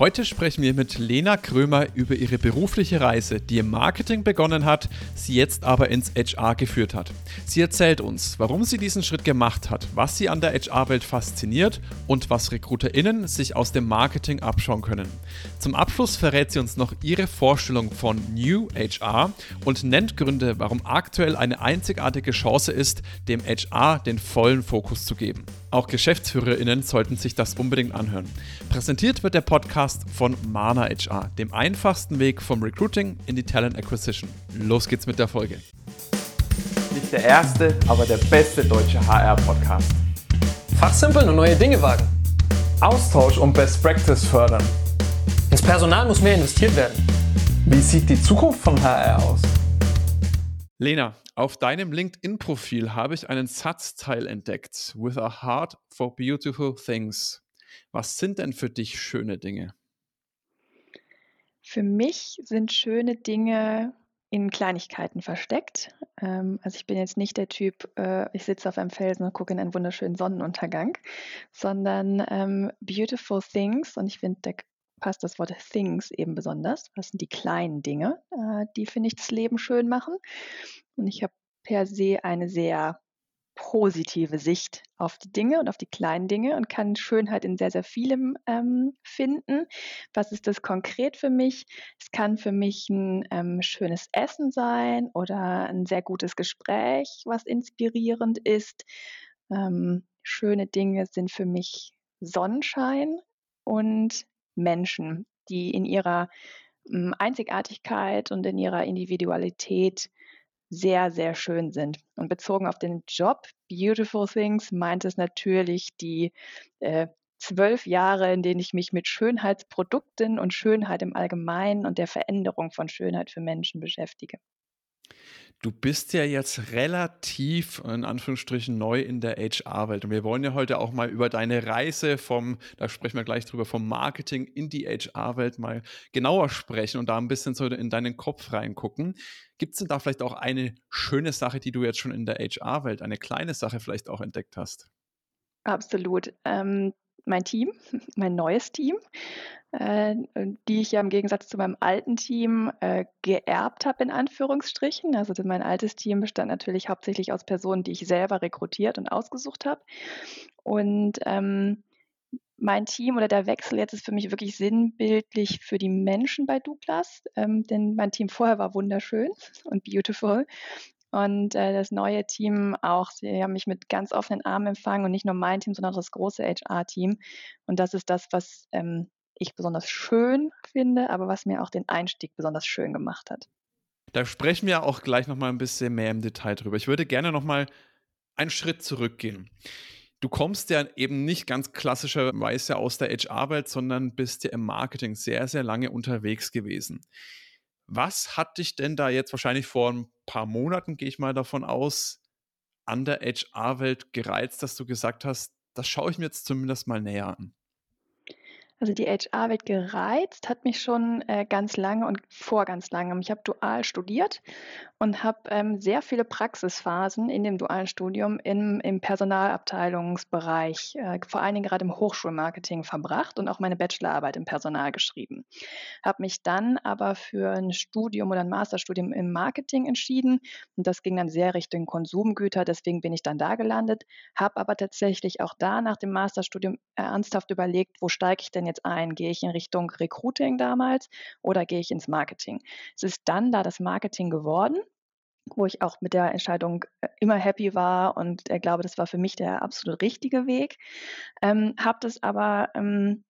Heute sprechen wir mit Lena Krömer über ihre berufliche Reise, die im Marketing begonnen hat, sie jetzt aber ins HR geführt hat. Sie erzählt uns, warum sie diesen Schritt gemacht hat, was sie an der HR-Welt fasziniert und was RekruterInnen sich aus dem Marketing abschauen können. Zum Abschluss verrät sie uns noch ihre Vorstellung von New HR und nennt Gründe, warum aktuell eine einzigartige Chance ist, dem HR den vollen Fokus zu geben. Auch GeschäftsführerInnen sollten sich das unbedingt anhören. Präsentiert wird der Podcast von Mana HR, dem einfachsten Weg vom Recruiting in die Talent Acquisition. Los geht's mit der Folge. Nicht der erste, aber der beste deutsche HR-Podcast. Fachsimpeln und neue Dinge wagen. Austausch und Best Practice fördern. Ins Personal muss mehr investiert werden. Wie sieht die Zukunft von HR aus? Lena, auf deinem LinkedIn-Profil habe ich einen Satzteil entdeckt. With a heart for beautiful things. Was sind denn für dich schöne Dinge? Für mich sind schöne Dinge in Kleinigkeiten versteckt. Ähm, also ich bin jetzt nicht der Typ, äh, ich sitze auf einem Felsen und gucke in einen wunderschönen Sonnenuntergang, sondern ähm, beautiful things. Und ich finde, da passt das Wort Things eben besonders. Was sind die kleinen Dinge, äh, die, finde ich, das Leben schön machen. Und ich habe per se eine sehr positive Sicht auf die Dinge und auf die kleinen Dinge und kann Schönheit in sehr, sehr vielem ähm, finden. Was ist das konkret für mich? Es kann für mich ein ähm, schönes Essen sein oder ein sehr gutes Gespräch, was inspirierend ist. Ähm, schöne Dinge sind für mich Sonnenschein und Menschen, die in ihrer hm, Einzigartigkeit und in ihrer Individualität sehr, sehr schön sind. Und bezogen auf den Job, Beautiful Things, meint es natürlich die äh, zwölf Jahre, in denen ich mich mit Schönheitsprodukten und Schönheit im Allgemeinen und der Veränderung von Schönheit für Menschen beschäftige. Du bist ja jetzt relativ, in Anführungsstrichen, neu in der HR-Welt. Und wir wollen ja heute auch mal über deine Reise vom, da sprechen wir gleich drüber, vom Marketing in die HR-Welt mal genauer sprechen und da ein bisschen so in deinen Kopf reingucken. Gibt es denn da vielleicht auch eine schöne Sache, die du jetzt schon in der HR-Welt, eine kleine Sache vielleicht auch entdeckt hast? Absolut. Ähm, mein Team, mein neues Team, äh, die ich ja im Gegensatz zu meinem alten Team äh, geerbt habe, in Anführungsstrichen. Also mein altes Team bestand natürlich hauptsächlich aus Personen, die ich selber rekrutiert und ausgesucht habe. Und ähm, mein Team oder der Wechsel jetzt ist für mich wirklich sinnbildlich für die Menschen bei Douglas, ähm, denn mein Team vorher war wunderschön und beautiful und äh, das neue Team auch, sie haben mich mit ganz offenen Armen empfangen und nicht nur mein Team, sondern auch das große HR-Team. Und das ist das, was ähm, ich besonders schön finde, aber was mir auch den Einstieg besonders schön gemacht hat. Da sprechen wir auch gleich nochmal ein bisschen mehr im Detail drüber. Ich würde gerne nochmal einen Schritt zurückgehen. Du kommst ja eben nicht ganz klassischerweise aus der HR-Welt, sondern bist ja im Marketing sehr, sehr lange unterwegs gewesen. Was hat dich denn da jetzt wahrscheinlich vor ein paar Monaten, gehe ich mal davon aus, an der HR-Welt gereizt, dass du gesagt hast, das schaue ich mir jetzt zumindest mal näher an? Also die HR-Welt gereizt hat mich schon äh, ganz lange und vor ganz langem. Ich habe dual studiert und habe ähm, sehr viele Praxisphasen in dem dualen Studium im, im Personalabteilungsbereich, äh, vor allen Dingen gerade im Hochschulmarketing verbracht und auch meine Bachelorarbeit im Personal geschrieben. Habe mich dann aber für ein Studium oder ein Masterstudium im Marketing entschieden und das ging dann sehr Richtung Konsumgüter, deswegen bin ich dann da gelandet, habe aber tatsächlich auch da nach dem Masterstudium ernsthaft überlegt, wo steige ich denn jetzt ein? Gehe ich in Richtung Recruiting damals oder gehe ich ins Marketing? Es ist dann da das Marketing geworden wo ich auch mit der Entscheidung äh, immer happy war und äh, glaube, das war für mich der absolut richtige Weg. Ähm, habe das aber ähm,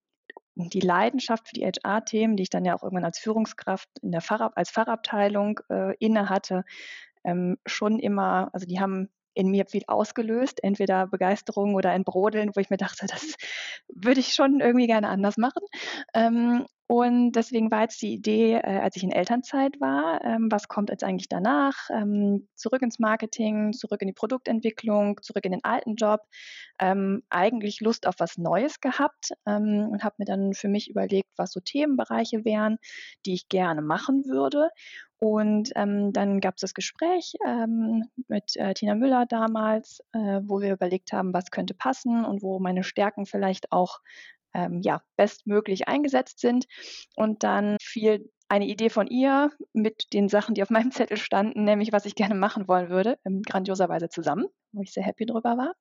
die Leidenschaft für die HR-Themen, die ich dann ja auch irgendwann als Führungskraft in der Fahrab als Fachabteilung äh, inne hatte, ähm, schon immer, also die haben in mir viel ausgelöst, entweder Begeisterung oder ein Brodeln, wo ich mir dachte, das würde ich schon irgendwie gerne anders machen. Ähm, und deswegen war jetzt die Idee, äh, als ich in Elternzeit war, ähm, was kommt jetzt eigentlich danach? Ähm, zurück ins Marketing, zurück in die Produktentwicklung, zurück in den alten Job. Ähm, eigentlich Lust auf was Neues gehabt ähm, und habe mir dann für mich überlegt, was so Themenbereiche wären, die ich gerne machen würde. Und ähm, dann gab es das Gespräch ähm, mit äh, Tina Müller damals, äh, wo wir überlegt haben, was könnte passen und wo meine Stärken vielleicht auch ähm, ja, bestmöglich eingesetzt sind. Und dann fiel eine Idee von ihr mit den Sachen, die auf meinem Zettel standen, nämlich was ich gerne machen wollen würde, in grandioser Weise zusammen, wo ich sehr happy drüber war.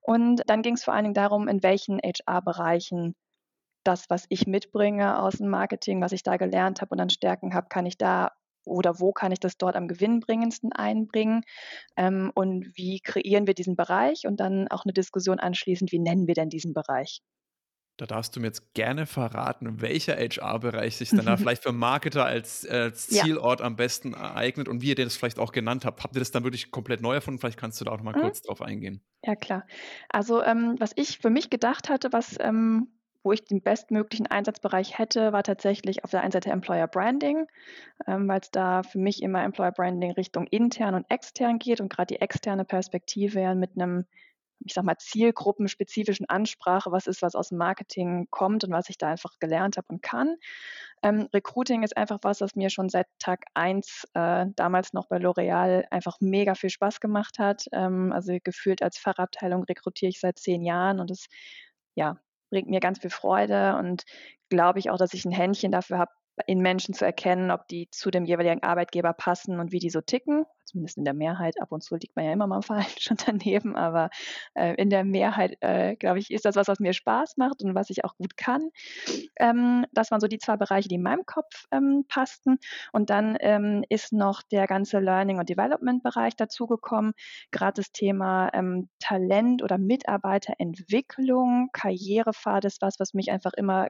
Und dann ging es vor allen Dingen darum, in welchen HR-Bereichen das, was ich mitbringe aus dem Marketing, was ich da gelernt habe und an Stärken habe, kann ich da oder wo kann ich das dort am gewinnbringendsten einbringen ähm, und wie kreieren wir diesen Bereich und dann auch eine Diskussion anschließend, wie nennen wir denn diesen Bereich? Da darfst du mir jetzt gerne verraten, welcher HR-Bereich sich dann da vielleicht für Marketer als, als Zielort ja. am besten eignet und wie ihr das vielleicht auch genannt habt. Habt ihr das dann wirklich komplett neu erfunden? Vielleicht kannst du da auch noch mal mhm. kurz drauf eingehen. Ja, klar. Also, ähm, was ich für mich gedacht hatte, was ähm, wo ich den bestmöglichen Einsatzbereich hätte, war tatsächlich auf der einen Seite Employer Branding, ähm, weil es da für mich immer Employer Branding Richtung intern und extern geht und gerade die externe Perspektive ja mit einem ich sag mal, zielgruppenspezifischen Ansprache, was ist, was aus dem Marketing kommt und was ich da einfach gelernt habe und kann. Ähm, Recruiting ist einfach was, was mir schon seit Tag 1 äh, damals noch bei L'Oreal einfach mega viel Spaß gemacht hat. Ähm, also gefühlt als Fachabteilung rekrutiere ich seit zehn Jahren und es ja, bringt mir ganz viel Freude und glaube ich auch, dass ich ein Händchen dafür habe, in Menschen zu erkennen, ob die zu dem jeweiligen Arbeitgeber passen und wie die so ticken. Zumindest in der Mehrheit. Ab und zu liegt man ja immer mal und daneben, aber äh, in der Mehrheit, äh, glaube ich, ist das was, was mir Spaß macht und was ich auch gut kann. Ähm, das waren so die zwei Bereiche, die in meinem Kopf ähm, passten. Und dann ähm, ist noch der ganze Learning- und Development-Bereich dazugekommen. Gerade das Thema ähm, Talent oder Mitarbeiterentwicklung, Karrierepfad ist was, was mich einfach immer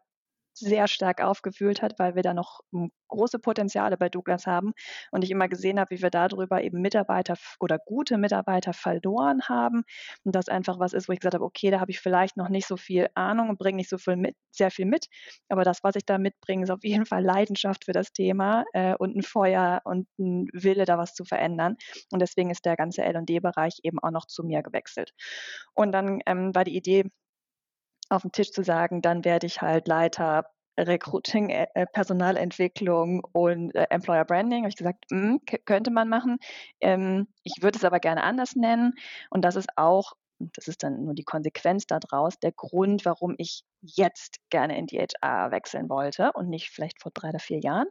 sehr stark aufgewühlt hat, weil wir da noch hm, große Potenziale bei Douglas haben und ich immer gesehen habe, wie wir darüber eben Mitarbeiter oder gute Mitarbeiter verloren haben und das einfach was ist, wo ich gesagt habe, okay, da habe ich vielleicht noch nicht so viel Ahnung und bringe nicht so viel mit, sehr viel mit, aber das, was ich da mitbringe, ist auf jeden Fall Leidenschaft für das Thema äh, und ein Feuer und ein Wille, da was zu verändern und deswegen ist der ganze L&D-Bereich eben auch noch zu mir gewechselt. Und dann ähm, war die Idee, auf dem Tisch zu sagen, dann werde ich halt Leiter Recruiting, äh, äh Personalentwicklung und äh, Employer Branding. Habe ich gesagt, mh, hm, könnte man machen. Ähm, ich würde es aber gerne anders nennen. Und das ist auch, das ist dann nur die Konsequenz daraus, der Grund, warum ich jetzt gerne in die HR wechseln wollte und nicht vielleicht vor drei oder vier Jahren.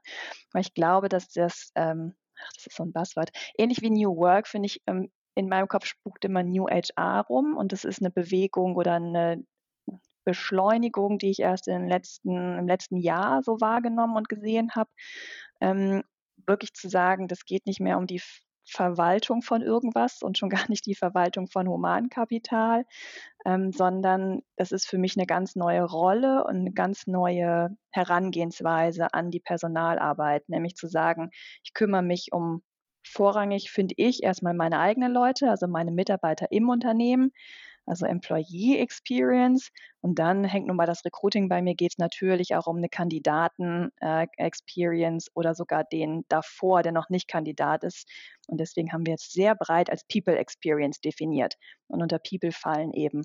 Weil ich glaube, dass das, ähm, ach, das ist so ein Buzzword, ähnlich wie New Work, finde ich, ähm, in meinem Kopf spukt immer New HR rum und das ist eine Bewegung oder eine Beschleunigung, die ich erst in letzten, im letzten Jahr so wahrgenommen und gesehen habe, ähm, wirklich zu sagen, das geht nicht mehr um die Verwaltung von irgendwas und schon gar nicht die Verwaltung von Humankapital, ähm, sondern das ist für mich eine ganz neue Rolle und eine ganz neue Herangehensweise an die Personalarbeit, nämlich zu sagen, ich kümmere mich um vorrangig, finde ich, erstmal meine eigenen Leute, also meine Mitarbeiter im Unternehmen, also Employee Experience. Und dann hängt nun mal das Recruiting bei mir, geht es natürlich auch um eine Kandidaten-Experience äh, oder sogar den davor, der noch nicht Kandidat ist. Und deswegen haben wir jetzt sehr breit als People Experience definiert. Und unter People fallen eben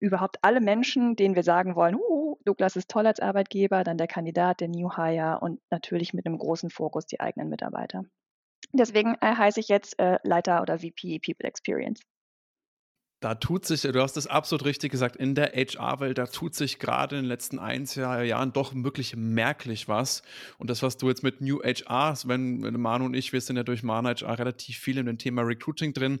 überhaupt alle Menschen, denen wir sagen wollen, uh, Douglas ist toll als Arbeitgeber, dann der Kandidat, der New Hire und natürlich mit einem großen Fokus die eigenen Mitarbeiter. Deswegen äh, heiße ich jetzt äh, Leiter oder VP People Experience da tut sich, du hast es absolut richtig gesagt, in der HR-Welt, da tut sich gerade in den letzten ein, zwei Jahren doch wirklich merklich was. Und das, was du jetzt mit New HR, wenn Manu und ich, wir sind ja durch Mana HR relativ viel in dem Thema Recruiting drin,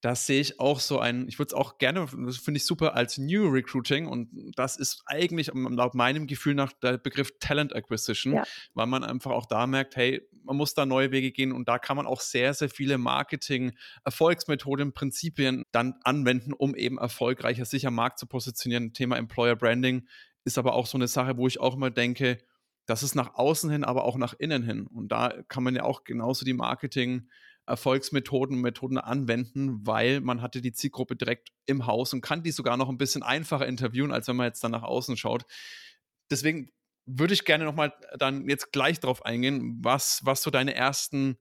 das sehe ich auch so ein, ich würde es auch gerne, das finde ich super, als New Recruiting und das ist eigentlich laut meinem Gefühl nach der Begriff Talent Acquisition, ja. weil man einfach auch da merkt, hey, man muss da neue Wege gehen und da kann man auch sehr, sehr viele Marketing-Erfolgsmethoden, Prinzipien dann anwenden, um eben erfolgreicher sicher Markt zu positionieren. Thema Employer Branding ist aber auch so eine Sache, wo ich auch immer denke, das ist nach außen hin, aber auch nach innen hin. Und da kann man ja auch genauso die Marketing- Erfolgsmethoden, Methoden anwenden, weil man hatte die Zielgruppe direkt im Haus und kann die sogar noch ein bisschen einfacher interviewen, als wenn man jetzt dann nach außen schaut. Deswegen würde ich gerne nochmal dann jetzt gleich drauf eingehen, was, was so deine ersten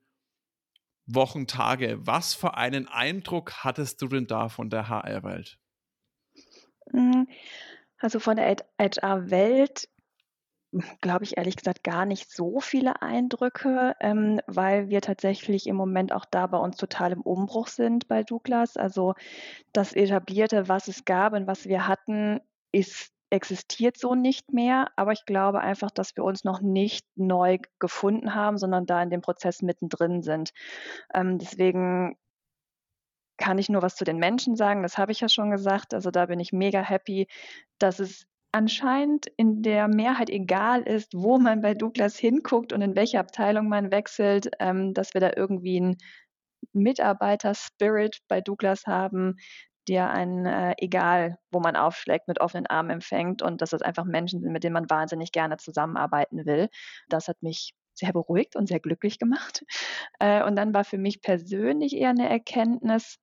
Wochen, Tage, was für einen Eindruck hattest du denn da von der HR-Welt? Hm, also von der HR-Welt glaube ich ehrlich gesagt gar nicht so viele Eindrücke, ähm, weil wir tatsächlich im Moment auch da bei uns total im Umbruch sind bei Douglas. Also das Etablierte, was es gab und was wir hatten, ist existiert so nicht mehr, aber ich glaube einfach, dass wir uns noch nicht neu gefunden haben, sondern da in dem Prozess mittendrin sind. Ähm, deswegen kann ich nur was zu den Menschen sagen, das habe ich ja schon gesagt. Also da bin ich mega happy, dass es anscheinend in der Mehrheit egal ist, wo man bei Douglas hinguckt und in welche Abteilung man wechselt, ähm, dass wir da irgendwie einen Mitarbeiter-Spirit bei Douglas haben, der einen, äh, egal wo man aufschlägt, mit offenen Armen empfängt und dass das einfach Menschen sind, mit denen man wahnsinnig gerne zusammenarbeiten will. Das hat mich sehr beruhigt und sehr glücklich gemacht. Äh, und dann war für mich persönlich eher eine Erkenntnis,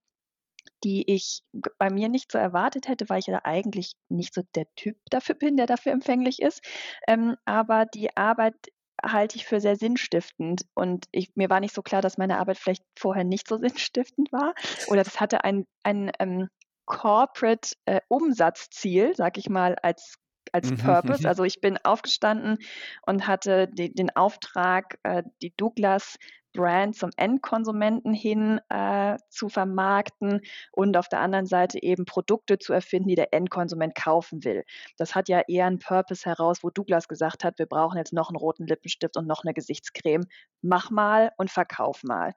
die ich bei mir nicht so erwartet hätte, weil ich ja eigentlich nicht so der Typ dafür bin, der dafür empfänglich ist. Ähm, aber die Arbeit halte ich für sehr sinnstiftend. Und ich, mir war nicht so klar, dass meine Arbeit vielleicht vorher nicht so sinnstiftend war. Oder das hatte ein, ein ähm, Corporate äh, Umsatzziel, sag ich mal, als als mhm, Purpose. Also ich bin aufgestanden und hatte die, den Auftrag, äh, die Douglas Brand zum Endkonsumenten hin äh, zu vermarkten und auf der anderen Seite eben Produkte zu erfinden, die der Endkonsument kaufen will. Das hat ja eher einen Purpose heraus, wo Douglas gesagt hat, wir brauchen jetzt noch einen roten Lippenstift und noch eine Gesichtscreme. Mach mal und verkauf mal.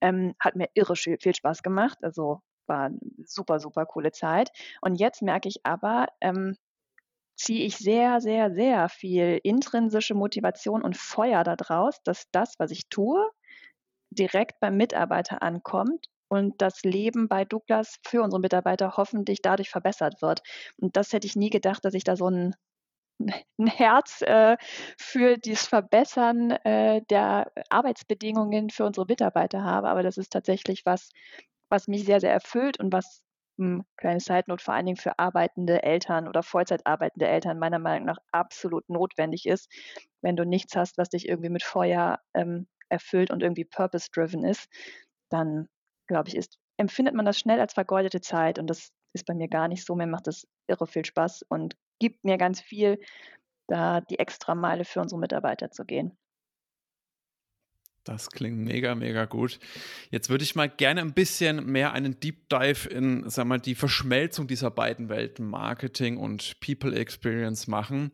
Ähm, hat mir irre viel Spaß gemacht. Also war eine super, super coole Zeit. Und jetzt merke ich aber, ähm, ziehe ich sehr, sehr, sehr viel intrinsische Motivation und Feuer daraus, dass das, was ich tue, direkt beim Mitarbeiter ankommt und das Leben bei Douglas für unsere Mitarbeiter hoffentlich dadurch verbessert wird. Und das hätte ich nie gedacht, dass ich da so ein, ein Herz äh, für das Verbessern äh, der Arbeitsbedingungen für unsere Mitarbeiter habe. Aber das ist tatsächlich was, was mich sehr, sehr erfüllt und was hm, kleine Zeitnot vor allen Dingen für arbeitende Eltern oder Vollzeit arbeitende Eltern meiner Meinung nach absolut notwendig ist, wenn du nichts hast, was dich irgendwie mit Feuer ähm, erfüllt und irgendwie purpose-driven ist, dann glaube ich, ist, empfindet man das schnell als vergeudete Zeit und das ist bei mir gar nicht so. Mir macht das irre viel Spaß und gibt mir ganz viel, da die extra Meile für unsere Mitarbeiter zu gehen. Das klingt mega, mega gut. Jetzt würde ich mal gerne ein bisschen mehr einen Deep Dive in, sag mal, die Verschmelzung dieser beiden Welten, Marketing und People Experience machen.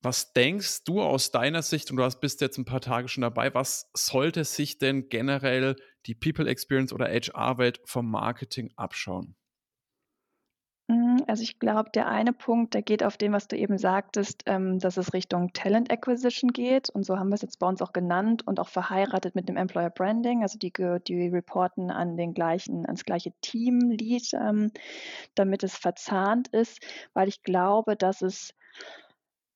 Was denkst du aus deiner Sicht, und du bist jetzt ein paar Tage schon dabei, was sollte sich denn generell die People Experience oder HR-Welt vom Marketing abschauen? Hm, also ich glaube, der eine Punkt, der geht auf dem, was du eben sagtest, ähm, dass es Richtung Talent Acquisition geht. Und so haben wir es jetzt bei uns auch genannt und auch verheiratet mit dem Employer Branding. Also die, die reporten an den gleichen, ans gleiche Team-Lead, ähm, damit es verzahnt ist, weil ich glaube, dass es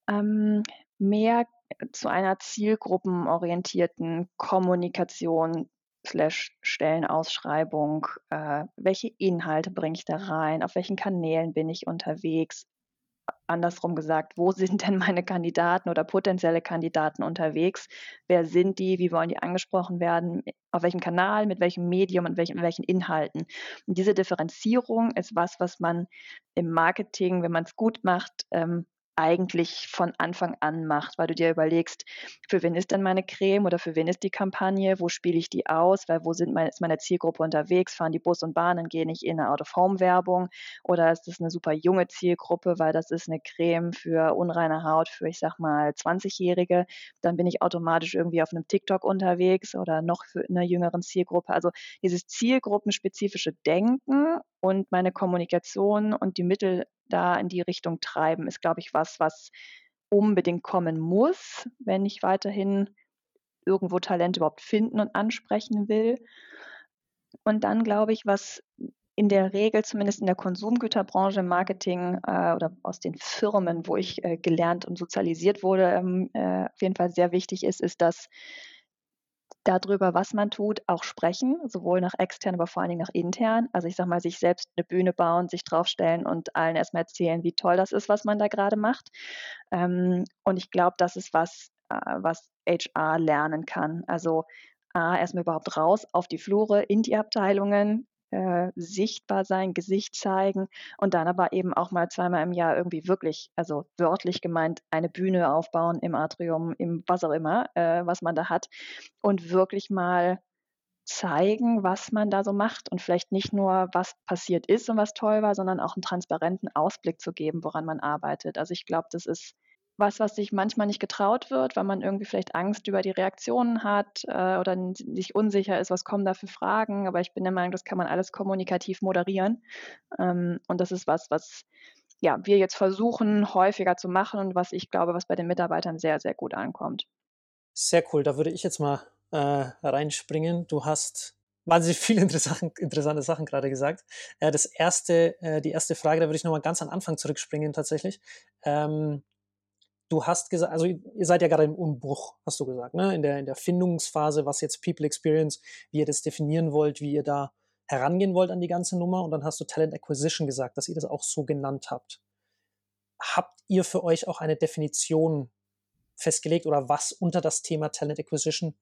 ähm, mehr zu einer zielgruppenorientierten Kommunikation slash Stellenausschreibung, äh, welche Inhalte bringe ich da rein, auf welchen Kanälen bin ich unterwegs, andersrum gesagt, wo sind denn meine Kandidaten oder potenzielle Kandidaten unterwegs? Wer sind die? Wie wollen die angesprochen werden? Auf welchem Kanal, mit welchem Medium und welchen, welchen Inhalten? Und diese Differenzierung ist was, was man im Marketing, wenn man es gut macht, ähm, eigentlich von Anfang an macht, weil du dir überlegst, für wen ist denn meine Creme oder für wen ist die Kampagne, wo spiele ich die aus, weil wo sind meine, ist meine Zielgruppe unterwegs, fahren die Bus und Bahnen, gehe ich in eine Out-of-Home-Werbung? Oder ist das eine super junge Zielgruppe, weil das ist eine Creme für unreine Haut für, ich sag mal, 20-Jährige, dann bin ich automatisch irgendwie auf einem TikTok unterwegs oder noch für eine jüngeren Zielgruppe. Also dieses zielgruppenspezifische Denken und meine Kommunikation und die Mittel da in die Richtung treiben, ist, glaube ich, was, was unbedingt kommen muss, wenn ich weiterhin irgendwo Talente überhaupt finden und ansprechen will. Und dann glaube ich, was in der Regel, zumindest in der Konsumgüterbranche im Marketing äh, oder aus den Firmen, wo ich äh, gelernt und sozialisiert wurde, ähm, äh, auf jeden Fall sehr wichtig ist, ist, dass darüber, was man tut, auch sprechen, sowohl nach extern, aber vor allen Dingen nach intern. Also ich sage mal, sich selbst eine Bühne bauen, sich draufstellen und allen erstmal erzählen, wie toll das ist, was man da gerade macht. Ähm, und ich glaube, das ist was, äh, was HR lernen kann. Also A, erstmal überhaupt raus auf die Flure, in die Abteilungen, äh, sichtbar sein, Gesicht zeigen und dann aber eben auch mal zweimal im Jahr irgendwie wirklich, also wörtlich gemeint, eine Bühne aufbauen im Atrium, im was auch immer, äh, was man da hat und wirklich mal zeigen, was man da so macht und vielleicht nicht nur, was passiert ist und was toll war, sondern auch einen transparenten Ausblick zu geben, woran man arbeitet. Also ich glaube, das ist was, was sich manchmal nicht getraut wird, weil man irgendwie vielleicht Angst über die Reaktionen hat äh, oder sich unsicher ist, was kommen da für Fragen. Aber ich bin der Meinung, das kann man alles kommunikativ moderieren. Ähm, und das ist was, was ja, wir jetzt versuchen, häufiger zu machen und was ich glaube, was bei den Mitarbeitern sehr, sehr gut ankommt. Sehr cool. Da würde ich jetzt mal äh, reinspringen. Du hast wahnsinnig viele interessante Sachen gerade gesagt. Äh, das erste, äh, die erste Frage, da würde ich nochmal ganz an Anfang zurückspringen tatsächlich. Ähm, du hast gesagt, also ihr seid ja gerade im Umbruch, hast du gesagt, ne? in, der, in der Findungsphase, was jetzt People Experience, wie ihr das definieren wollt, wie ihr da herangehen wollt an die ganze Nummer. Und dann hast du Talent Acquisition gesagt, dass ihr das auch so genannt habt. Habt ihr für euch auch eine Definition festgelegt oder was unter das Thema Talent Acquisition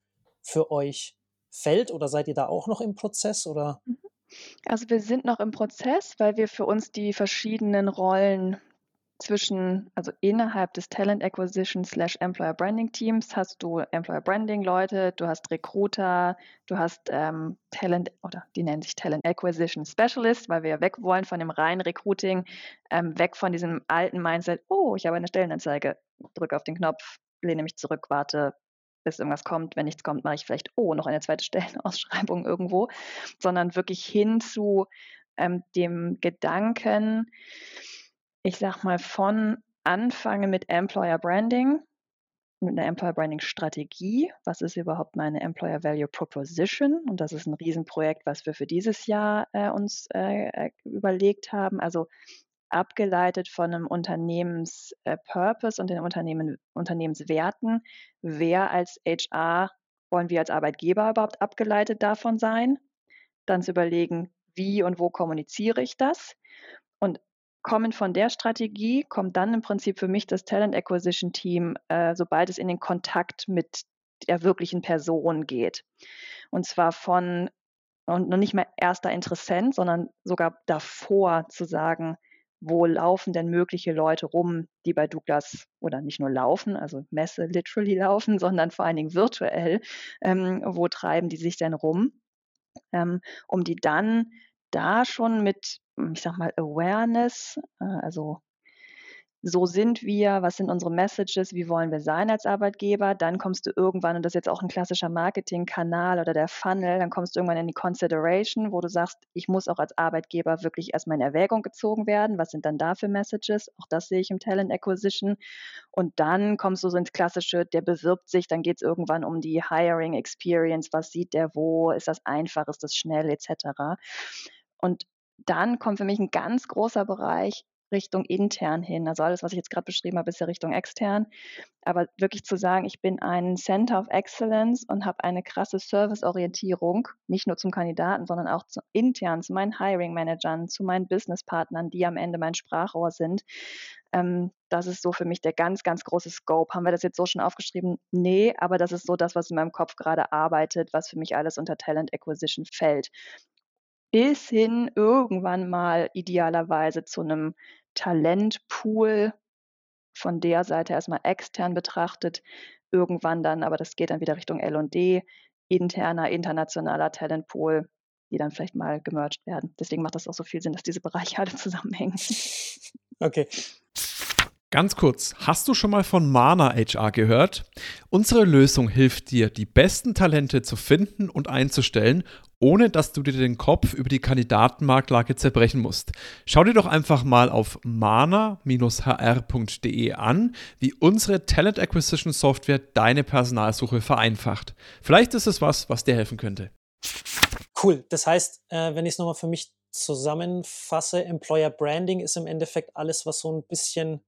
für euch fällt? Oder seid ihr da auch noch im Prozess? Oder? Mhm. Also wir sind noch im Prozess, weil wir für uns die verschiedenen Rollen zwischen, also innerhalb des Talent Acquisition slash Employer Branding Teams hast du Employer Branding Leute, du hast Recruiter, du hast ähm, Talent oder die nennen sich Talent Acquisition Specialist, weil wir weg wollen von dem reinen Recruiting, ähm, weg von diesem alten Mindset, oh, ich habe eine Stellenanzeige, drücke auf den Knopf, lehne mich zurück, warte, bis irgendwas kommt. Wenn nichts kommt, mache ich vielleicht, oh, noch eine zweite Stellenausschreibung irgendwo, sondern wirklich hin zu ähm, dem Gedanken, ich sag mal, von anfange mit Employer Branding, mit einer Employer Branding Strategie. Was ist überhaupt meine Employer Value Proposition? Und das ist ein Riesenprojekt, was wir für dieses Jahr äh, uns äh, äh überlegt haben. Also abgeleitet von einem Unternehmenspurpose äh, und den Unternehmen, Unternehmenswerten. Wer als HR wollen wir als Arbeitgeber überhaupt abgeleitet davon sein? Dann zu überlegen, wie und wo kommuniziere ich das? Und kommen von der Strategie, kommt dann im Prinzip für mich das Talent Acquisition Team, äh, sobald es in den Kontakt mit der wirklichen Person geht. Und zwar von, und noch nicht mal erster Interessent, sondern sogar davor zu sagen, wo laufen denn mögliche Leute rum, die bei Douglas oder nicht nur laufen, also Messe literally laufen, sondern vor allen Dingen virtuell, ähm, wo treiben die sich denn rum, ähm, um die dann da schon mit, hm, ich sag mal, Awareness, äh, also so sind wir, was sind unsere Messages, wie wollen wir sein als Arbeitgeber, dann kommst du irgendwann, und das ist jetzt auch ein klassischer Marketingkanal oder der Funnel, dann kommst du irgendwann in die Consideration, wo du sagst, ich muss auch als Arbeitgeber wirklich erstmal in Erwägung gezogen werden, was sind dann da für Messages, auch das sehe ich im Talent Acquisition. Und dann kommst du so ins klassische, der bewirbt sich, dann geht es irgendwann um die Hiring Experience, was sieht der wo, ist das einfach, ist das schnell? Etc. Und dann kommt für mich ein ganz großer Bereich Richtung intern hin. Also alles, was ich jetzt gerade beschrieben habe, ist ja Richtung extern. Aber wirklich zu sagen, ich bin ein Center of Excellence und habe eine krasse Serviceorientierung, nicht nur zum Kandidaten, sondern auch zu intern, zu meinen Hiring Managern, zu meinen Businesspartnern, die am Ende mein Sprachrohr sind. Ähm, das ist so für mich der ganz, ganz große Scope. Haben wir das jetzt so schon aufgeschrieben? Nee, aber das ist so das, was in meinem Kopf gerade arbeitet, was für mich alles unter Talent Acquisition fällt bis hin irgendwann mal idealerweise zu einem Talentpool von der Seite erstmal extern betrachtet, irgendwann dann, aber das geht dann wieder Richtung L&D, interner, internationaler Talentpool, die dann vielleicht mal gemerged werden. Deswegen macht das auch so viel Sinn, dass diese Bereiche alle zusammenhängen. Okay. Ganz kurz, hast du schon mal von Mana HR gehört? Unsere Lösung hilft dir, die besten Talente zu finden und einzustellen, ohne dass du dir den Kopf über die Kandidatenmarktlage zerbrechen musst. Schau dir doch einfach mal auf mana-hr.de an, wie unsere Talent Acquisition Software deine Personalsuche vereinfacht. Vielleicht ist es was, was dir helfen könnte. Cool. Das heißt, äh, wenn ich es nochmal für mich zusammenfasse, Employer Branding ist im Endeffekt alles, was so ein bisschen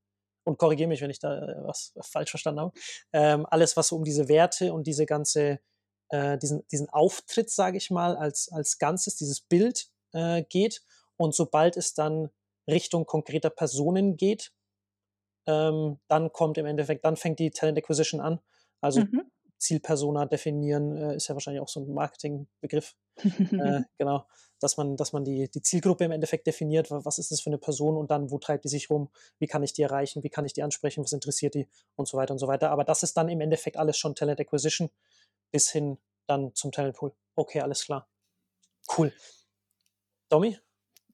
und korrigiere mich, wenn ich da äh, was falsch verstanden habe, ähm, alles, was so um diese Werte und diese ganze, äh, diesen, diesen Auftritt, sage ich mal, als, als Ganzes, dieses Bild äh, geht. Und sobald es dann Richtung konkreter Personen geht, ähm, dann kommt im Endeffekt, dann fängt die Talent Acquisition an. Also mhm. Zielpersona definieren äh, ist ja wahrscheinlich auch so ein Marketingbegriff. äh, genau dass man, dass man die, die Zielgruppe im Endeffekt definiert, was ist das für eine Person und dann, wo treibt die sich rum, wie kann ich die erreichen, wie kann ich die ansprechen, was interessiert die und so weiter und so weiter. Aber das ist dann im Endeffekt alles schon Talent Acquisition bis hin dann zum Talentpool. Okay, alles klar. Cool. Domi?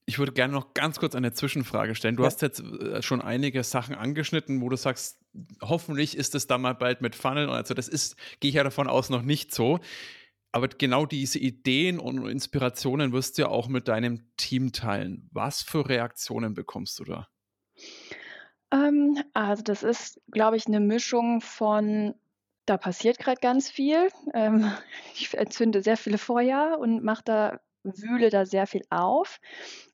Ich würde gerne noch ganz kurz eine Zwischenfrage stellen. Du ja. hast jetzt äh, schon einige Sachen angeschnitten, wo du sagst, hoffentlich ist es dann mal bald mit Funnel. Also das ist, gehe ich ja davon aus, noch nicht so. Aber genau diese Ideen und Inspirationen wirst du ja auch mit deinem Team teilen. Was für Reaktionen bekommst du da? Ähm, also das ist, glaube ich, eine Mischung von, da passiert gerade ganz viel. Ähm, ich entzünde sehr viele Feuer und mache da, wühle da sehr viel auf.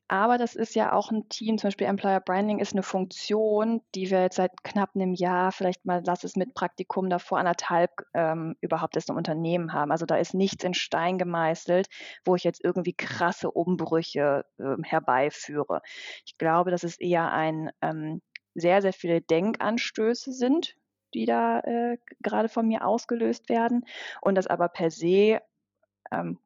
Aber das ist ja auch ein Team, zum Beispiel Employer Branding ist eine Funktion, die wir jetzt seit knapp einem Jahr, vielleicht mal lass es mit Praktikum davor anderthalb ähm, überhaupt erst im Unternehmen haben. Also da ist nichts in Stein gemeißelt, wo ich jetzt irgendwie krasse Umbrüche äh, herbeiführe. Ich glaube, das ist eher ein ähm, sehr, sehr viele Denkanstöße sind, die da äh, gerade von mir ausgelöst werden und das aber per se ähm,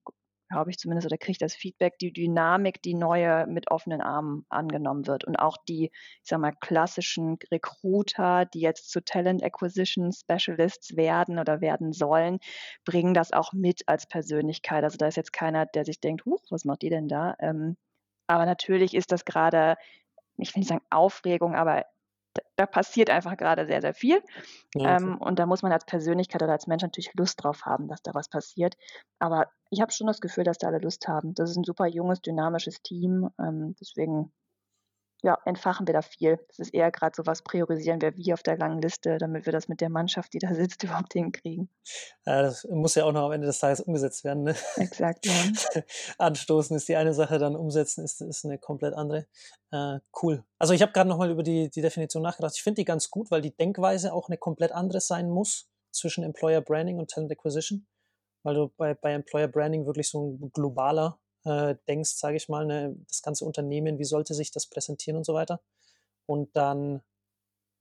glaube ich zumindest, oder kriege ich das Feedback, die Dynamik, die neue mit offenen Armen angenommen wird. Und auch die, ich sag mal, klassischen Recruiter, die jetzt zu Talent Acquisition Specialists werden oder werden sollen, bringen das auch mit als Persönlichkeit. Also da ist jetzt keiner, der sich denkt, huch, was macht die denn da? Ähm, aber natürlich ist das gerade, ich will nicht sagen Aufregung, aber da passiert einfach gerade sehr, sehr viel. Ja, ähm, und da muss man als Persönlichkeit oder als Mensch natürlich Lust drauf haben, dass da was passiert. Aber ich habe schon das Gefühl, dass da alle Lust haben. Das ist ein super junges, dynamisches Team. Ähm, deswegen ja, entfachen wir da viel. Das ist eher gerade so, was priorisieren wir wie auf der langen Liste, damit wir das mit der Mannschaft, die da sitzt, überhaupt hinkriegen. Ja, das muss ja auch noch am Ende des Tages umgesetzt werden. Ne? Exakt, ja. Anstoßen ist die eine Sache, dann umsetzen ist, ist eine komplett andere. Äh, cool. Also ich habe gerade nochmal über die, die Definition nachgedacht. Ich finde die ganz gut, weil die Denkweise auch eine komplett andere sein muss zwischen Employer Branding und Talent Acquisition. Weil du bei, bei Employer Branding wirklich so ein globaler äh, denkst, sage ich mal, ne, das ganze Unternehmen, wie sollte sich das präsentieren und so weiter. Und dann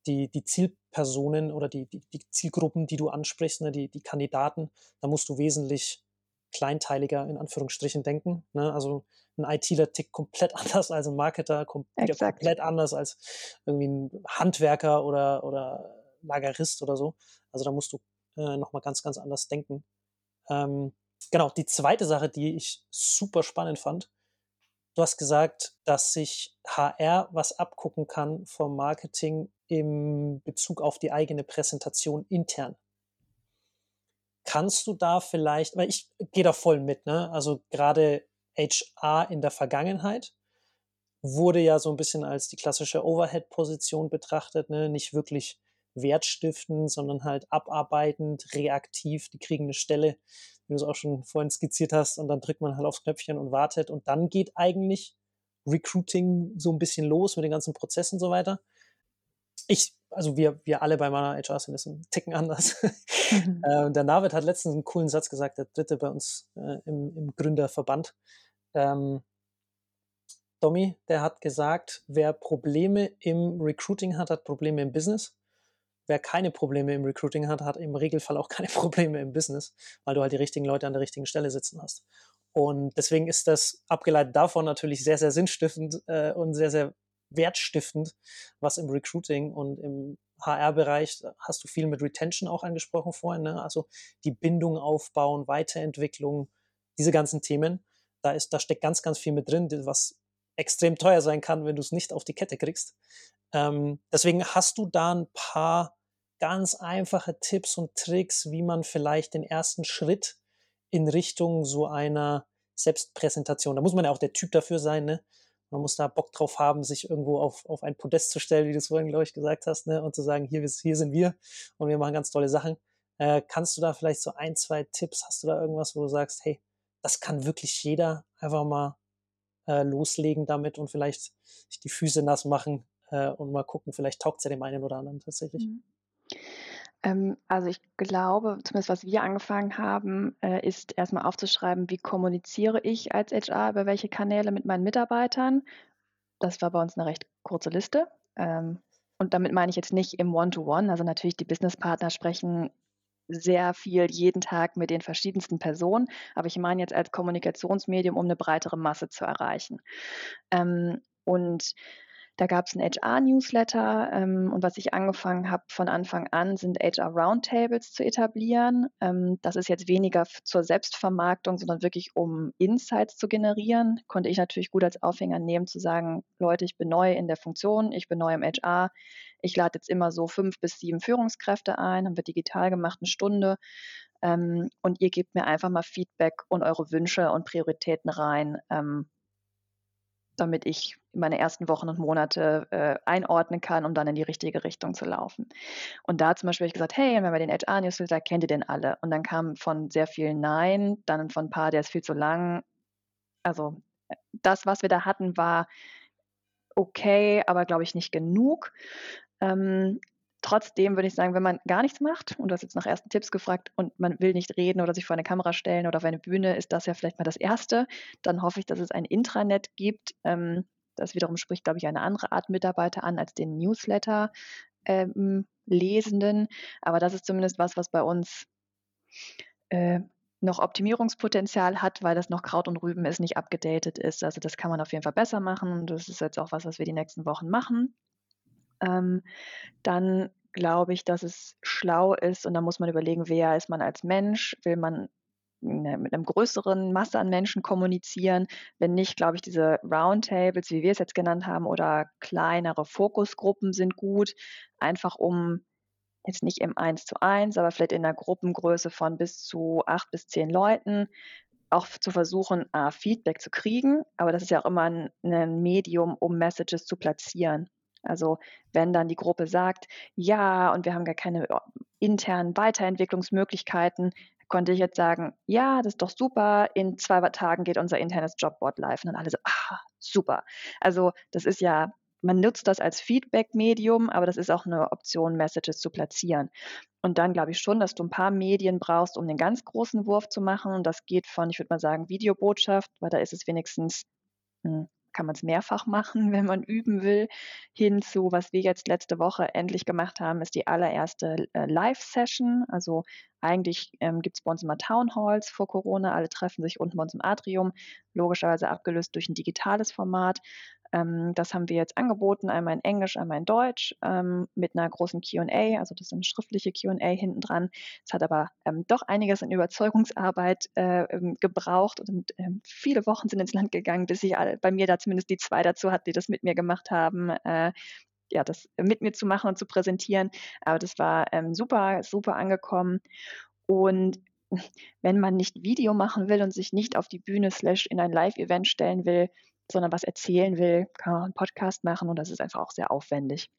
die, die Zielpersonen oder die, die, die Zielgruppen, die du ansprichst, ne, die, die Kandidaten, da musst du wesentlich kleinteiliger in Anführungsstrichen denken. Ne? Also ein ITler tickt komplett anders als ein Marketer, kom komplett anders als irgendwie ein Handwerker oder, oder Lagerist oder so. Also da musst du äh, nochmal ganz, ganz anders denken. Ähm, genau, die zweite Sache, die ich super spannend fand, du hast gesagt, dass sich HR was abgucken kann vom Marketing im Bezug auf die eigene Präsentation intern. Kannst du da vielleicht, weil ich gehe da voll mit, ne? Also gerade HR in der Vergangenheit wurde ja so ein bisschen als die klassische Overhead-Position betrachtet, ne? Nicht wirklich wertstiftend, sondern halt abarbeitend, reaktiv. Die kriegen eine Stelle, wie du es auch schon vorhin skizziert hast, und dann drückt man halt aufs Knöpfchen und wartet. Und dann geht eigentlich Recruiting so ein bisschen los mit den ganzen Prozessen und so weiter. Ich, also wir, wir alle bei meiner HR sind ein Ticken anders. Mhm. äh, der Navid hat letztens einen coolen Satz gesagt, der dritte bei uns äh, im, im Gründerverband. Ähm, Domi, der hat gesagt, wer Probleme im Recruiting hat, hat Probleme im Business wer keine Probleme im Recruiting hat, hat im Regelfall auch keine Probleme im Business, weil du halt die richtigen Leute an der richtigen Stelle sitzen hast. Und deswegen ist das abgeleitet davon natürlich sehr, sehr sinnstiftend äh, und sehr, sehr wertstiftend, was im Recruiting und im HR-Bereich hast du viel mit Retention auch angesprochen vorhin, ne? also die Bindung aufbauen, Weiterentwicklung, diese ganzen Themen. Da ist, da steckt ganz, ganz viel mit drin, was extrem teuer sein kann, wenn du es nicht auf die Kette kriegst. Ähm, deswegen hast du da ein paar ganz einfache Tipps und Tricks, wie man vielleicht den ersten Schritt in Richtung so einer Selbstpräsentation, da muss man ja auch der Typ dafür sein, ne? Man muss da Bock drauf haben, sich irgendwo auf, auf ein Podest zu stellen, wie du es vorhin, glaube ich, gesagt hast, ne? und zu sagen, hier, hier sind wir und wir machen ganz tolle Sachen. Äh, kannst du da vielleicht so ein, zwei Tipps, hast du da irgendwas, wo du sagst, hey, das kann wirklich jeder einfach mal äh, loslegen damit und vielleicht sich die Füße nass machen äh, und mal gucken, vielleicht taugt es ja dem einen oder anderen tatsächlich. Mhm. Ähm, also ich glaube, zumindest was wir angefangen haben, äh, ist erstmal aufzuschreiben, wie kommuniziere ich als HR, über welche Kanäle mit meinen Mitarbeitern. Das war bei uns eine recht kurze Liste. Ähm, und damit meine ich jetzt nicht im One-to-One, -One, also natürlich die Businesspartner sprechen sehr viel jeden Tag mit den verschiedensten Personen, aber ich meine jetzt als Kommunikationsmedium, um eine breitere Masse zu erreichen. Ähm, und Da gab es einen HR-Newsletter ähm, und was ich angefangen habe von Anfang an, sind HR-Roundtables zu etablieren. Ähm, das ist jetzt weniger zur Selbstvermarktung, sondern wirklich um Insights zu generieren. Konnte ich natürlich gut als Aufhänger nehmen, zu sagen, Leute, ich bin neu in der Funktion, ich bin neu im HR. Ich lade jetzt immer so fünf bis sieben Führungskräfte ein, haben wir digital gemacht, eine Stunde. Ähm, und ihr gebt mir einfach mal Feedback und eure Wünsche und Prioritäten rein, ähm, damit ich meine ersten Wochen und Monate äh, einordnen kann, um dann in die richtige Richtung zu laufen. Und da zum Beispiel habe ich gesagt, hey, wenn wir den HR-Newsletter, kennt ihr den alle? Und dann kam von sehr vielen Nein, dann von ein paar, der ist viel zu lang. Also das, was wir da hatten, war okay, aber glaube ich nicht genug. Ähm, trotzdem würde ich sagen, wenn man gar nichts macht und du hast jetzt nach ersten Tipps gefragt und man will nicht reden oder sich vor eine Kamera stellen oder auf eine Bühne, ist das ja vielleicht mal das Erste. Dann hoffe ich, dass es ein Intranet gibt. Ähm, das wiederum spricht, glaube ich, eine andere Art Mitarbeiter an als den Newsletter. Ähm. Aber das ist zumindest was, was bei uns äh, noch Optimierungspotenzial hat, weil das noch Kraut und Rüben ist, nicht abgedatet ist. Also das kann man auf jeden Fall besser machen. Das ist jetzt auch was, was wir die nächsten Wochen machen ähm, dann glaube ich, dass es schlau ist und da muss man überlegen, wer ist man als Mensch? Will man ne, mit einem größeren Masse an Menschen kommunizieren? Wenn nicht, glaube ich, diese Roundtables, wie wir es jetzt genannt haben, oder kleinere Fokusgruppen sind gut, einfach um jetzt nicht im 1 zu 1, aber vielleicht in einer Gruppengröße von bis zu acht bis zehn Leuten auch zu versuchen, Feedback zu kriegen, aber das ist ja auch immer ein Medium, um Messages zu platzieren. Also wenn dann die Gruppe sagt, ja, und wir haben gar keine äh, internen Weiterentwicklungsmöglichkeiten, konnte ich jetzt sagen, ja, das ist doch super, in zwei Tagen geht unser internes Jobboard live. Und dann alle so, ah, super. Also das ist ja, man nutzt das als Feedback-Medium, aber das ist auch eine Option, Messages zu platzieren. Und dann glaube ich schon, dass du ein paar Medien brauchst, um den ganz großen Wurf zu machen. Und das geht von, ich würde mal sagen, Videobotschaft, weil da ist es wenigstens hm, kann man es mehrfach machen, wenn man üben will, hin zu, was wir jetzt letzte Woche endlich gemacht haben, ist die allererste äh, Live-Session. Also eigentlich ähm, gibt es bei uns immer Town Halls vor Corona. Alle treffen sich unten bei uns im Atrium, logischerweise abgelöst durch ein digitales Format. Ähm, das haben wir jetzt angeboten, einmal in Englisch, einmal in Deutsch, ähm, mit einer großen QA, also das ist eine schriftliche QA hinten dran. Es hat aber ähm, doch einiges an Überzeugungsarbeit äh, ähm, gebraucht und ähm, viele Wochen sind ins Land gegangen, bis ich alle, bei mir da zumindest die zwei dazu hatte, die das mit mir gemacht haben. Äh, ja, das mit mir zu machen und zu präsentieren. Aber das war ähm, super, super angekommen. Und wenn man nicht Video machen will und sich nicht auf die Bühne slash in ein Live-Event stellen will, sondern was erzählen will, kann man einen Podcast machen und das ist einfach auch sehr aufwendig.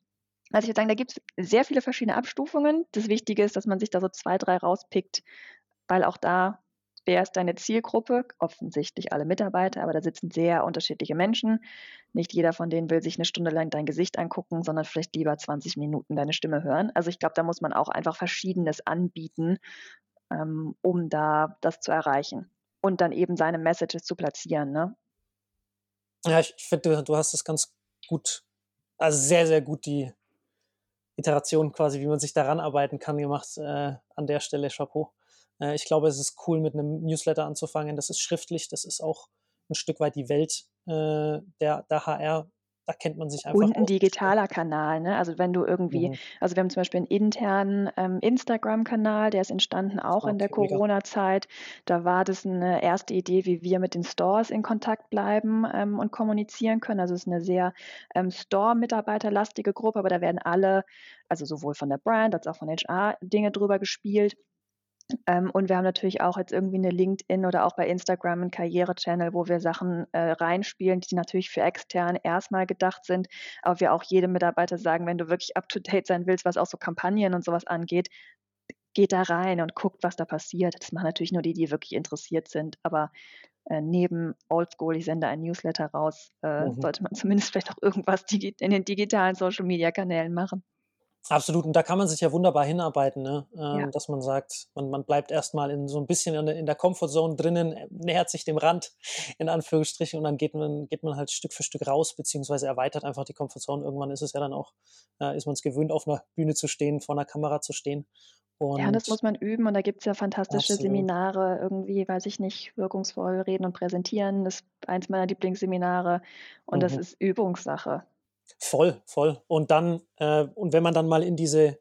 Also ich würde sagen, da gibt es sehr viele verschiedene Abstufungen. Das Wichtige ist, dass man sich da so zwei, drei rauspickt, weil auch da, wer ist deine Zielgruppe? Offensichtlich alle Mitarbeiter, aber da sitzen sehr unterschiedliche Menschen. Nicht jeder von denen will sich eine Stunde lang dein Gesicht angucken, sondern vielleicht lieber 20 Minuten deine Stimme hören. Also ich glaube, da muss man auch einfach Verschiedenes anbieten, ähm, um da das zu erreichen. Und dann eben seine Messages zu platzieren. Ne? Ja, ich, ich finde, du hast es ganz gut, also sehr, sehr gut die Iteration quasi, wie man sich daran arbeiten kann, gemacht. Äh, an der Stelle Chapeau. Äh, ich glaube, es ist cool, mit einem Newsletter anzufangen. Das ist schriftlich, das ist auch ein Stück weit die Welt äh, der, der HR da kennt man sich einfach. Und ein digitaler Kanal, ne? Also wenn du irgendwie, mhm. also wir haben zum Beispiel einen internen ähm, Instagram-Kanal, der ist entstanden auch in der Corona-Zeit. Da war das eine erste Idee, wie wir mit den Stores in Kontakt bleiben ähm, und kommunizieren können. Also es ist eine sehr ähm, Store-Mitarbeiterlastige Gruppe, aber da werden alle, also sowohl von der Brand als auch von HR Dinge drüber gespielt. Ähm, und wir haben natürlich auch jetzt irgendwie eine LinkedIn oder auch bei Instagram einen Karriere-Channel, wo wir Sachen äh, reinspielen, die natürlich für extern erstmal gedacht sind, aber wir auch jedem Mitarbeiter sagen, wenn du wirklich up-to-date sein willst, was auch so Kampagnen und sowas angeht, geht da rein und guckt, was da passiert. Das machen natürlich nur die, die wirklich interessiert sind, aber äh, neben Oldschool, ich sende ein Newsletter raus, äh, mhm. sollte man zumindest vielleicht auch irgendwas in den digitalen Social-Media-Kanälen machen. Absolut, und da kann man sich ja wunderbar hinarbeiten, ne? ähm, ja. dass man sagt, man, man bleibt erstmal in so ein bisschen in der, in der Comfortzone drinnen, äh, nähert sich dem Rand in Anführungsstrichen und dann geht man, geht man halt Stück für Stück raus, beziehungsweise erweitert einfach die Comfortzone. Irgendwann ist es ja dann auch, äh, ist man es gewöhnt, auf einer Bühne zu stehen, vor einer Kamera zu stehen. Und ja, das muss man üben und da gibt es ja fantastische absolut. Seminare, irgendwie, weiß ich nicht, wirkungsvoll reden und präsentieren. Das ist eins meiner Lieblingsseminare und mhm. das ist Übungssache. Voll, voll. Und dann, äh, und wenn man dann mal in diese,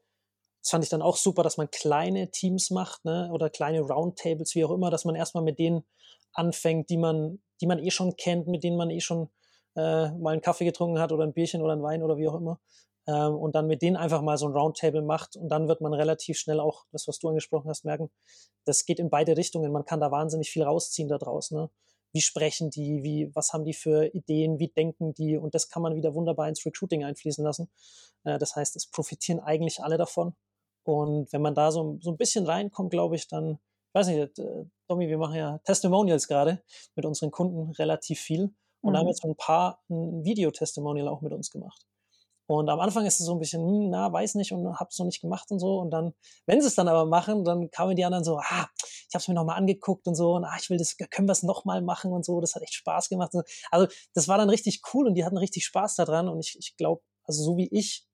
das fand ich dann auch super, dass man kleine Teams macht, ne, oder kleine Roundtables, wie auch immer, dass man erstmal mit denen anfängt, die man, die man eh schon kennt, mit denen man eh schon äh, mal einen Kaffee getrunken hat oder ein Bierchen oder ein Wein oder wie auch immer. Ähm, und dann mit denen einfach mal so ein Roundtable macht und dann wird man relativ schnell auch, das, was du angesprochen hast, merken, das geht in beide Richtungen. Man kann da wahnsinnig viel rausziehen da draußen. Ne? Wie sprechen die, wie, was haben die für Ideen, wie denken die und das kann man wieder wunderbar ins Recruiting einfließen lassen. Äh, das heißt, es profitieren eigentlich alle davon. Und wenn man da so, so ein bisschen reinkommt, glaube ich, dann, ich weiß nicht, äh, wir machen ja Testimonials gerade mit unseren Kunden relativ viel. Und mhm. da haben jetzt so ein paar ein Videotestimonial auch mit uns gemacht. Und am Anfang ist es so ein bisschen, hm, na, weiß nicht und hab's noch nicht gemacht und so. Und dann, wenn sie es dann aber machen, dann kamen die anderen so, ah, ich habe es mir nochmal angeguckt und so und ah, ich will das, können wir es nochmal machen und so. Das hat echt Spaß gemacht. Also das war dann richtig cool und die hatten richtig Spaß daran. Und ich, ich glaube, also so wie ich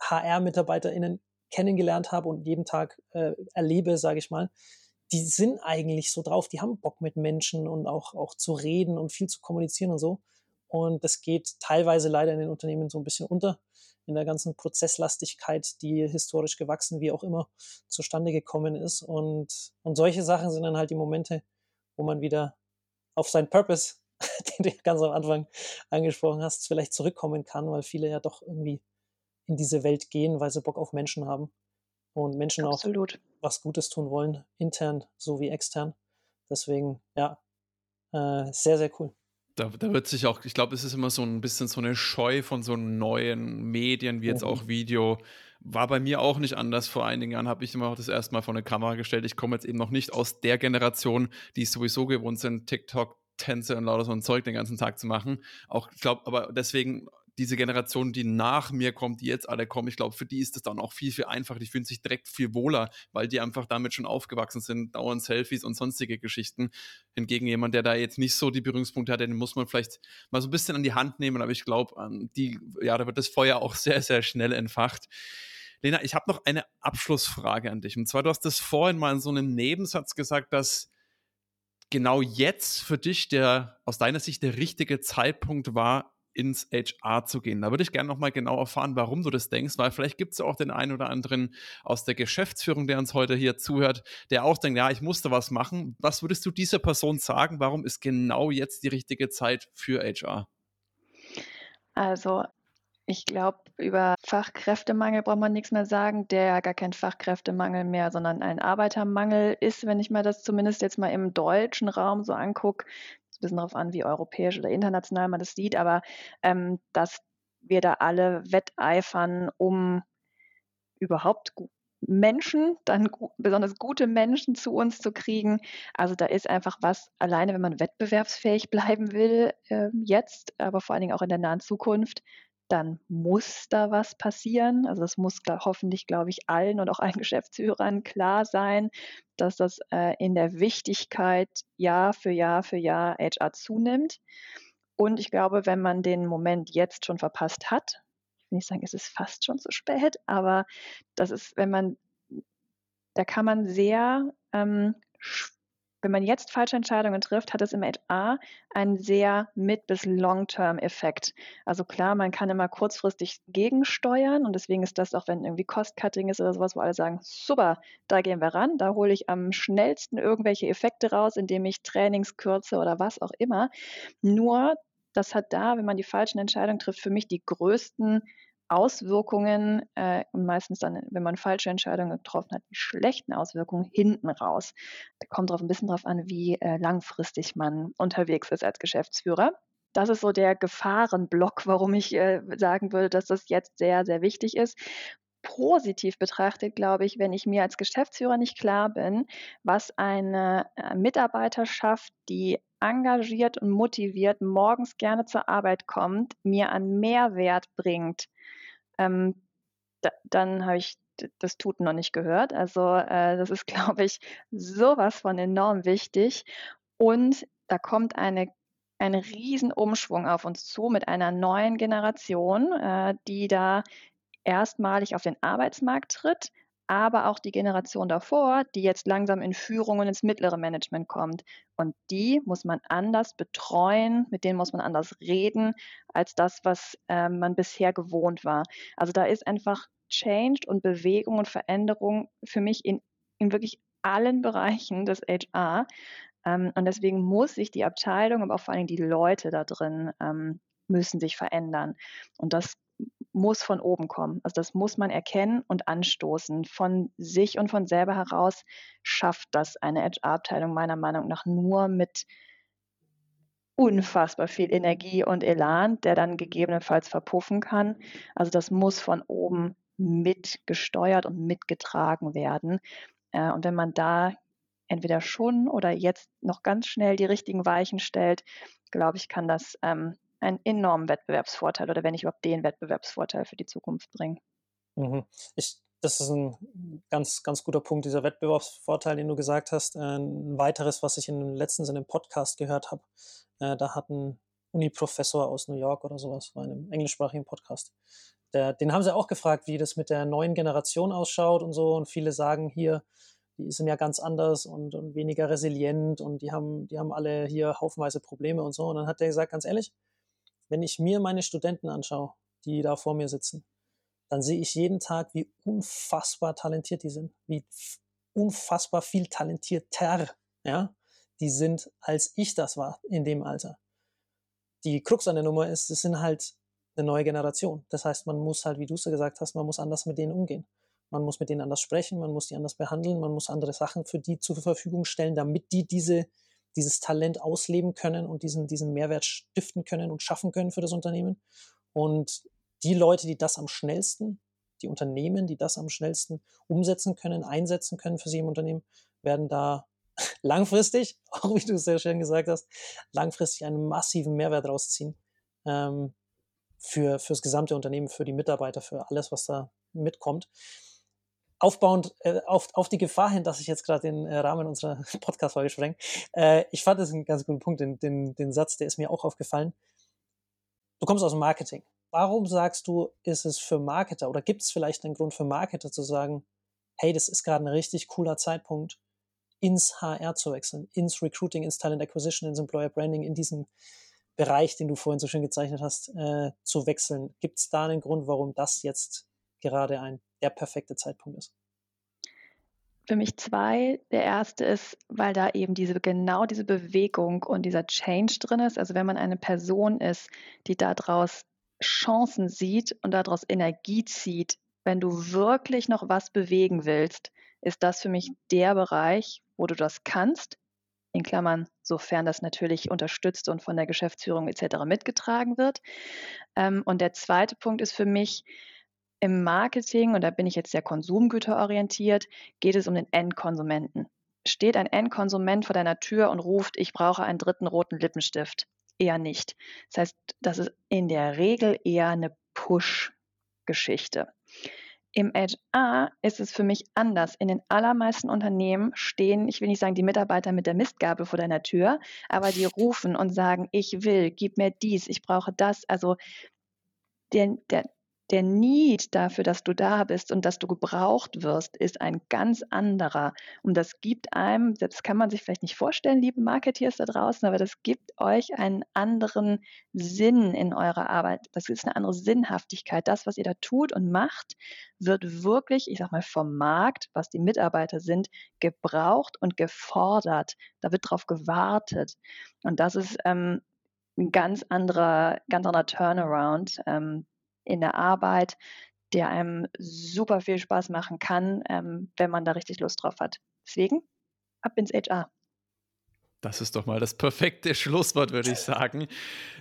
HR-MitarbeiterInnen kennengelernt habe und jeden Tag äh, erlebe, sage ich mal, die sind eigentlich so drauf, die haben Bock mit Menschen und auch, auch zu reden und viel zu kommunizieren und so. Und das geht teilweise leider in den Unternehmen so ein bisschen unter, in der ganzen Prozesslastigkeit, die historisch gewachsen, wie auch immer, zustande gekommen ist. Und, und solche Sachen sind dann halt die Momente, wo man wieder auf seinen Purpose, den du ganz am Anfang angesprochen hast, vielleicht zurückkommen kann, weil viele ja doch irgendwie in diese Welt gehen, weil sie Bock auf Menschen haben und Menschen Absolut. auch was Gutes tun wollen, intern sowie extern. Deswegen, ja, äh, sehr, sehr cool. Da, da, wird sich auch, ich glaube, es ist immer so ein bisschen so eine Scheu von so neuen Medien, wie jetzt mhm. auch Video. War bei mir auch nicht anders. Vor einigen Jahren habe ich immer das erste Mal vor eine Kamera gestellt. Ich komme jetzt eben noch nicht aus der Generation, die sowieso gewohnt sind, TikTok, Tänze und lauter so ein Zeug den ganzen Tag zu machen. Auch, ich glaube, aber deswegen diese Generation, die nach mir kommt, die jetzt alle kommen, ich glaube, für die ist es dann auch viel, viel einfacher. Die fühlen sich direkt viel wohler, weil die einfach damit schon aufgewachsen sind, dauernd Selfies und sonstige Geschichten. Hingegen jemand, der da jetzt nicht so die Berührungspunkte hat, den muss man vielleicht mal so ein bisschen an die Hand nehmen. Aber ich glaube, die, ja, da wird das Feuer auch sehr, sehr schnell entfacht. Lena, ich habe noch eine Abschlussfrage an dich. Und zwar, du hast das vorhin mal in so einem Nebensatz gesagt, dass genau jetzt für dich der aus deiner Sicht der richtige Zeitpunkt war, ins HR zu gehen. Da würde ich gerne nochmal genau erfahren, warum du das denkst, weil vielleicht gibt es ja auch den einen oder anderen aus der Geschäftsführung, der uns heute hier zuhört, der auch denkt, ja, ich musste was machen. Was würdest du dieser Person sagen? Warum ist genau jetzt die richtige Zeit für HR? Also ich glaube, über Fachkräftemangel braucht man nichts mehr sagen, der ja gar kein Fachkräftemangel mehr, sondern ein Arbeitermangel ist, wenn ich mir das zumindest jetzt mal im deutschen Raum so angucke, ein bisschen darauf an, wie europäisch oder international man das sieht, aber ähm, dass wir da alle wetteifern, um überhaupt Menschen, dann besonders gute Menschen zu uns zu kriegen. Also da ist einfach was, alleine wenn man wettbewerbsfähig bleiben will, äh, jetzt, aber vor allen Dingen auch in der nahen Zukunft, dann muss da was passieren. Also das muss hoffentlich, glaube ich, allen und auch allen Geschäftsführern klar sein, dass das äh, in der Wichtigkeit Jahr für Jahr für Jahr HR zunimmt. Und ich glaube, wenn man den Moment jetzt schon verpasst hat, ich will nicht sagen, es ist fast schon zu spät, aber das ist, wenn man, da kann man sehr ähm, wenn man jetzt falsche Entscheidungen trifft, hat es im HR einen sehr mid- bis long-term-Effekt. Also klar, man kann immer kurzfristig gegensteuern und deswegen ist das auch, wenn irgendwie Cost-Cutting ist oder sowas, wo alle sagen, super, da gehen wir ran, da hole ich am schnellsten irgendwelche Effekte raus, indem ich Trainings kürze oder was auch immer. Nur, das hat da, wenn man die falschen Entscheidungen trifft, für mich die größten Auswirkungen äh, und meistens dann, wenn man falsche Entscheidungen getroffen hat, die schlechten Auswirkungen hinten raus. Da kommt drauf ein bisschen drauf an, wie äh, langfristig man unterwegs ist als Geschäftsführer. Das ist so der Gefahrenblock, warum ich äh, sagen würde, dass das jetzt sehr, sehr wichtig ist. Positiv betrachtet, glaube ich, wenn ich mir als Geschäftsführer nicht klar bin, was eine äh, Mitarbeiterschaft, die engagiert und motiviert morgens gerne zur Arbeit kommt, mir an Mehrwert bringt, ähm, da, dann habe ich das Tut noch nicht gehört. Also äh, das ist, glaube ich, sowas von enorm wichtig. Und da kommt eine ein Riesenumschwung auf uns zu mit einer neuen Generation, äh, die da erstmalig auf den Arbeitsmarkt tritt, aber auch die Generation davor, die jetzt langsam in Führung und ins mittlere Management kommt. Und die muss man anders betreuen, mit denen muss man anders reden, als das, was äh, man bisher gewohnt war. Also da ist einfach Change und Bewegung und Veränderung für mich in, in wirklich allen Bereichen des HR. Ähm, und deswegen muss sich die Abteilung, aber auch vor allem die Leute da drin ähm, müssen sich verändern. Und das muss von oben kommen. Also das muss man erkennen und anstoßen. Von sich und von selber heraus schafft das eine HR-Abteilung meiner Meinung nach nur mit unfassbar viel Energie und Elan, der dann gegebenenfalls verpuffen kann. Also das muss von oben mitgesteuert und mitgetragen werden. Äh, und wenn man da entweder schon oder jetzt noch ganz schnell die richtigen Weichen stellt, glaube ich, kann das ähm, einen enormen Wettbewerbsvorteil oder wenn nicht überhaupt den Wettbewerbsvorteil für die Zukunft bringen. Mhm. Ich, das ist ein ganz, ganz guter Punkt, dieser Wettbewerbsvorteil, den du gesagt hast. Äh, ein weiteres, was ich in dem letzten in dem Podcast gehört habe, äh, da hat ein Uni-Professor aus New York oder sowas, war in einem englischsprachigen Podcast. Der, den haben sie auch gefragt, wie das mit der neuen Generation ausschaut und so. Und viele sagen hier, die sind ja ganz anders und, und weniger resilient und die haben, die haben alle hier haufenweise Probleme und so. Und dann hat der gesagt, ganz ehrlich, wenn ich mir meine Studenten anschaue, die da vor mir sitzen, dann sehe ich jeden Tag, wie unfassbar talentiert die sind, wie unfassbar viel talentierter, ja, die sind, als ich das war in dem Alter. Die Krux an der Nummer ist, es sind halt eine neue Generation. Das heißt, man muss halt, wie du es gesagt hast, man muss anders mit denen umgehen. Man muss mit denen anders sprechen, man muss die anders behandeln, man muss andere Sachen für die zur Verfügung stellen, damit die diese dieses Talent ausleben können und diesen, diesen Mehrwert stiften können und schaffen können für das Unternehmen. Und die Leute, die das am schnellsten, die Unternehmen, die das am schnellsten umsetzen können, einsetzen können für sie im Unternehmen, werden da langfristig, auch wie du es sehr schön gesagt hast, langfristig einen massiven Mehrwert rausziehen ähm, für, für das gesamte Unternehmen, für die Mitarbeiter, für alles, was da mitkommt aufbauend äh, auf, auf die Gefahr hin, dass ich jetzt gerade den äh, Rahmen unserer Podcast-Folge spreng. Äh, ich fand das einen ganz guten Punkt, den, den, den Satz, der ist mir auch aufgefallen. Du kommst aus dem Marketing. Warum sagst du, ist es für Marketer oder gibt es vielleicht einen Grund für Marketer zu sagen, hey, das ist gerade ein richtig cooler Zeitpunkt, ins HR zu wechseln, ins Recruiting, ins Talent Acquisition, ins Employer Branding, in diesen Bereich, den du vorhin so schön gezeichnet hast, äh, zu wechseln. Gibt es da einen Grund, warum das jetzt gerade ein der perfekte Zeitpunkt ist? Für mich zwei. Der erste ist, weil da eben diese genau diese Bewegung und dieser Change drin ist. Also wenn man eine Person ist, die daraus Chancen sieht und daraus Energie zieht, wenn du wirklich noch was bewegen willst, ist das für mich der Bereich, wo du das kannst. In Klammern, sofern das natürlich unterstützt und von der Geschäftsführung etc. mitgetragen wird. Ähm, und der zweite Punkt ist für mich, im Marketing, und da bin ich jetzt sehr konsumgüterorientiert, geht es um den Endkonsumenten. Steht ein Endkonsument vor deiner Tür und ruft, ich brauche einen dritten roten Lippenstift? Eher nicht. Das heißt, das ist in der Regel eher eine Push-Geschichte. Im HR ist es für mich anders. In den allermeisten Unternehmen stehen, ich will nicht sagen, die Mitarbeiter mit der Mistgabel vor deiner Tür, aber die rufen und sagen, ich will, gib mir dies, ich brauche das. Also der, der, der Need dafür, dass du da bist und dass du gebraucht wirst, ist ein ganz anderer. Und das gibt einem, das kann man sich vielleicht nicht vorstellen, liebe Marketeers da draußen, aber das gibt euch einen anderen Sinn in eurer Arbeit. Das ist eine andere Sinnhaftigkeit. Das, was ihr da tut und macht, wird wirklich, ich sag mal, vom Markt, was die Mitarbeiter sind, gebraucht und gefordert. Da wird drauf gewartet. Und das ist ähm, ein ganz anderer, ganz anderer Turnaround, ähm, in der Arbeit, der einem super viel Spaß machen kann, ähm, wenn man da richtig Lust drauf hat. Deswegen ab ins HR. Das ist doch mal das perfekte Schlusswort, würde ich sagen.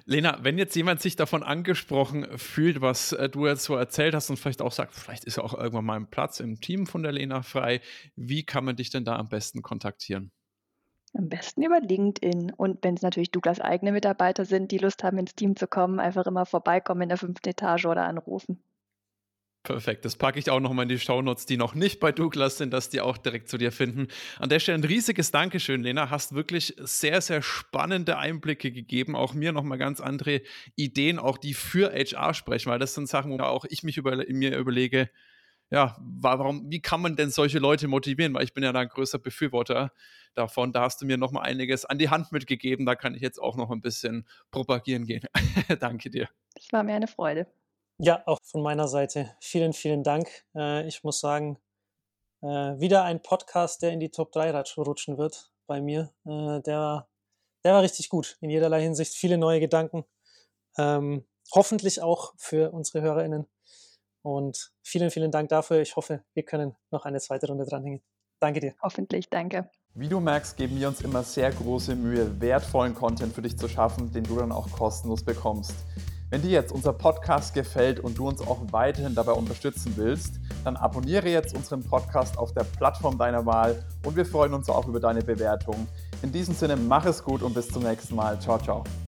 Lena, wenn jetzt jemand sich davon angesprochen fühlt, was äh, du jetzt so erzählt hast und vielleicht auch sagt, vielleicht ist ja auch irgendwann mal ein Platz im Team von der Lena frei, wie kann man dich denn da am besten kontaktieren? Am besten über LinkedIn. Und wenn es natürlich Douglas eigene Mitarbeiter sind, die Lust haben, ins Team zu kommen, einfach immer vorbeikommen in der fünften Etage oder anrufen. Perfekt, das packe ich auch nochmal in die Shownotes, die noch nicht bei Douglas sind, dass die auch direkt zu dir finden. An der Stelle ein riesiges Dankeschön, Lena. Hast wirklich sehr, sehr spannende Einblicke gegeben. Auch mir nochmal ganz andere Ideen, auch die für HR sprechen, weil das sind Sachen, wo auch ich mich über, mir überlege, ja, warum, wie kann man denn solche Leute motivieren? Weil ich bin ja da ein größer Befürworter davon. Da hast du mir noch mal einiges an die Hand mitgegeben. Da kann ich jetzt auch noch ein bisschen propagieren gehen. Danke dir. Es war mir eine Freude. Ja, auch von meiner Seite vielen, vielen Dank. Äh, ich muss sagen, äh, wieder ein Podcast, der in die Top 3 rutschen wird bei mir. Äh, der, der war richtig gut in jederlei Hinsicht. Viele neue Gedanken. Ähm, hoffentlich auch für unsere HörerInnen. Und vielen, vielen Dank dafür. Ich hoffe, wir können noch eine zweite Runde dranhängen. Danke dir. Hoffentlich, danke. Wie du merkst, geben wir uns immer sehr große Mühe, wertvollen Content für dich zu schaffen, den du dann auch kostenlos bekommst. Wenn dir jetzt unser Podcast gefällt und du uns auch weiterhin dabei unterstützen willst, dann abonniere jetzt unseren Podcast auf der Plattform deiner Wahl und wir freuen uns auch über deine Bewertung. In diesem Sinne, mach es gut und bis zum nächsten Mal. Ciao, ciao.